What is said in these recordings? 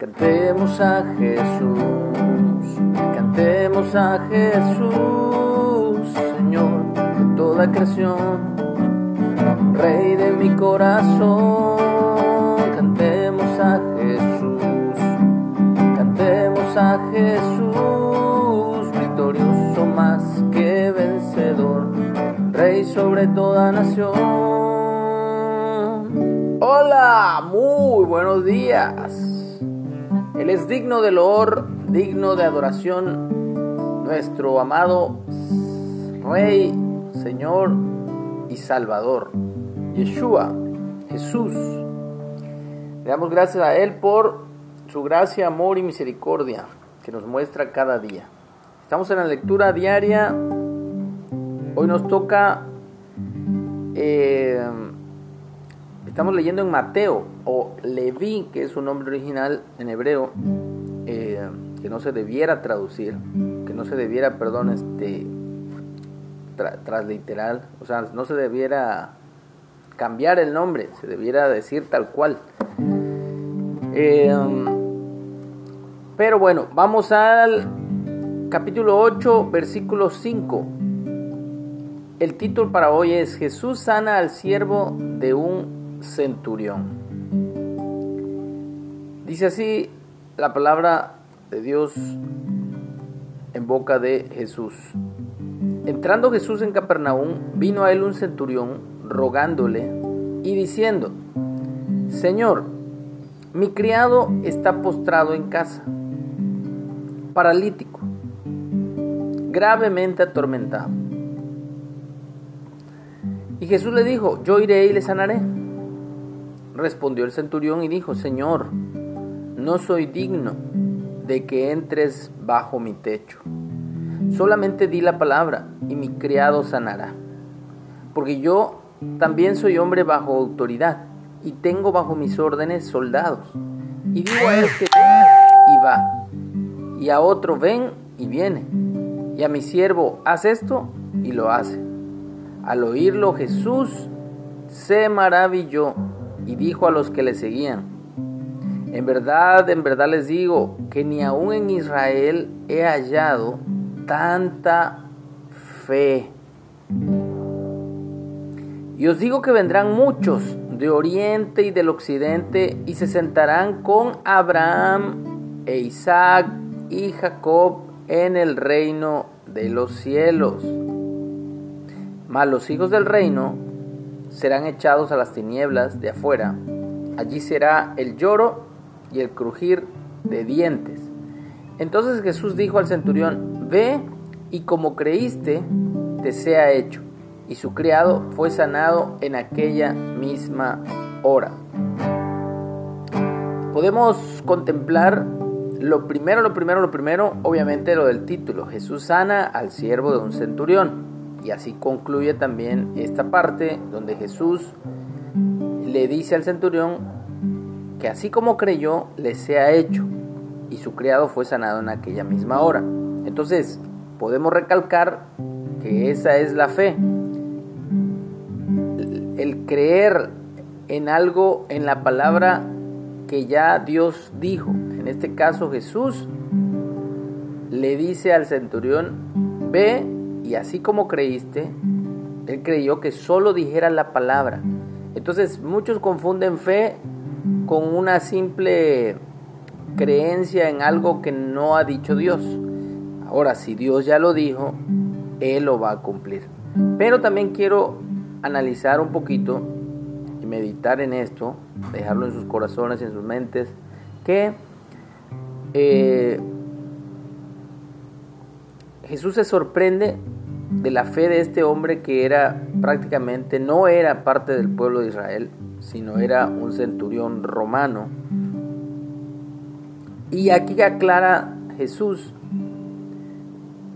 Cantemos a Jesús, cantemos a Jesús, Señor de toda creación, Rey de mi corazón. Cantemos a Jesús, cantemos a Jesús, victorioso más que vencedor, Rey sobre toda nación. Hola, muy buenos días. Él es digno de loor, digno de adoración, nuestro amado Rey, Señor y Salvador, Yeshua, Jesús. Le damos gracias a Él por su gracia, amor y misericordia que nos muestra cada día. Estamos en la lectura diaria. Hoy nos toca... Eh, Estamos leyendo en Mateo o Leví, que es su nombre original en hebreo, eh, que no se debiera traducir, que no se debiera, perdón, este, transliteral, o sea, no se debiera cambiar el nombre, se debiera decir tal cual. Eh, pero bueno, vamos al capítulo 8, versículo 5. El título para hoy es Jesús sana al siervo de un centurión. Dice así la palabra de Dios en boca de Jesús. Entrando Jesús en Capernaum, vino a él un centurión rogándole y diciendo, Señor, mi criado está postrado en casa, paralítico, gravemente atormentado. Y Jesús le dijo, yo iré y le sanaré. Respondió el centurión y dijo, Señor, no soy digno de que entres bajo mi techo. Solamente di la palabra y mi criado sanará. Porque yo también soy hombre bajo autoridad y tengo bajo mis órdenes soldados. Y digo a este ven y va. Y a otro ven y viene. Y a mi siervo haz esto y lo hace. Al oírlo Jesús se maravilló y dijo a los que le seguían, en verdad, en verdad les digo que ni aún en Israel he hallado tanta fe. Y os digo que vendrán muchos de oriente y del occidente y se sentarán con Abraham e Isaac y Jacob en el reino de los cielos. Mas los hijos del reino serán echados a las tinieblas de afuera. Allí será el lloro y el crujir de dientes. Entonces Jesús dijo al centurión, ve y como creíste, te sea hecho. Y su criado fue sanado en aquella misma hora. Podemos contemplar lo primero, lo primero, lo primero, obviamente lo del título. Jesús sana al siervo de un centurión. Y así concluye también esta parte donde Jesús le dice al centurión que así como creyó, le sea hecho. Y su criado fue sanado en aquella misma hora. Entonces, podemos recalcar que esa es la fe. El creer en algo, en la palabra que ya Dios dijo. En este caso Jesús le dice al centurión, ve y así como creíste, él creyó que solo dijera la palabra. Entonces muchos confunden fe con una simple creencia en algo que no ha dicho Dios. Ahora, si Dios ya lo dijo, Él lo va a cumplir. Pero también quiero analizar un poquito y meditar en esto, dejarlo en sus corazones en sus mentes, que eh, Jesús se sorprende de la fe de este hombre que era prácticamente no era parte del pueblo de Israel, sino era un centurión romano. Y aquí aclara Jesús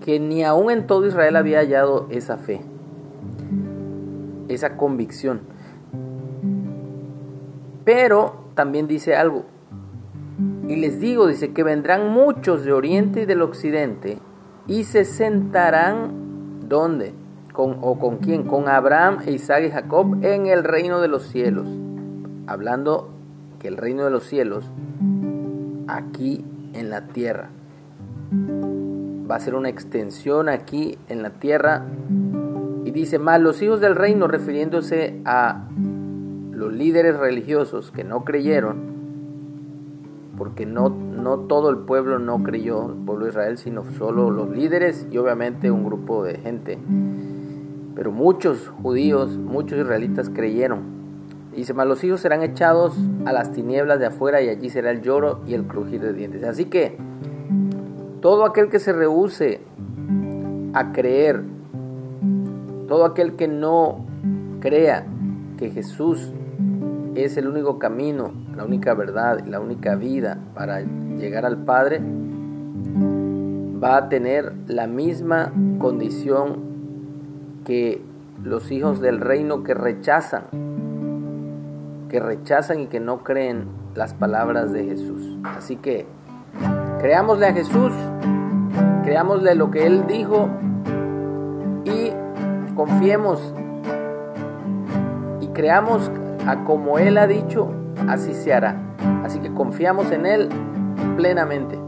que ni aún en todo Israel había hallado esa fe, esa convicción. Pero también dice algo, y les digo, dice que vendrán muchos de oriente y del occidente y se sentarán ¿Dónde? ¿Con, ¿O con quién? Con Abraham, Isaac y Jacob en el reino de los cielos. Hablando que el reino de los cielos aquí en la tierra. Va a ser una extensión aquí en la tierra. Y dice, más los hijos del reino, refiriéndose a los líderes religiosos que no creyeron, porque no, no todo el pueblo no creyó, el pueblo de Israel, sino solo los líderes y obviamente un grupo de gente. Pero muchos judíos, muchos israelitas creyeron. Dice, más los hijos serán echados a las tinieblas de afuera y allí será el lloro y el crujir de dientes. Así que todo aquel que se rehúse a creer, todo aquel que no crea que Jesús es el único camino, la única verdad la única vida para llegar al Padre, va a tener la misma condición que los hijos del reino que rechazan, que rechazan y que no creen las palabras de Jesús. Así que creámosle a Jesús, creámosle lo que Él dijo y confiemos y creamos a como Él ha dicho, así se hará. Así que confiamos en Él plenamente.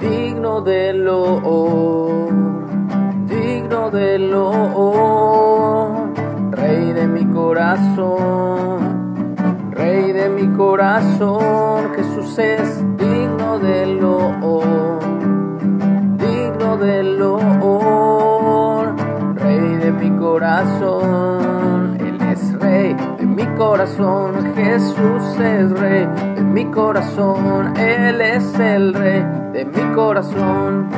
Digno de lo digno de lo Rey de mi corazón, Rey de mi corazón, Jesús es corazón, Jesús es rey de mi corazón, Él es el rey de mi corazón.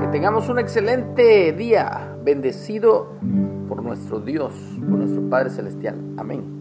Que tengamos un excelente día, bendecido por nuestro Dios, por nuestro Padre Celestial. Amén.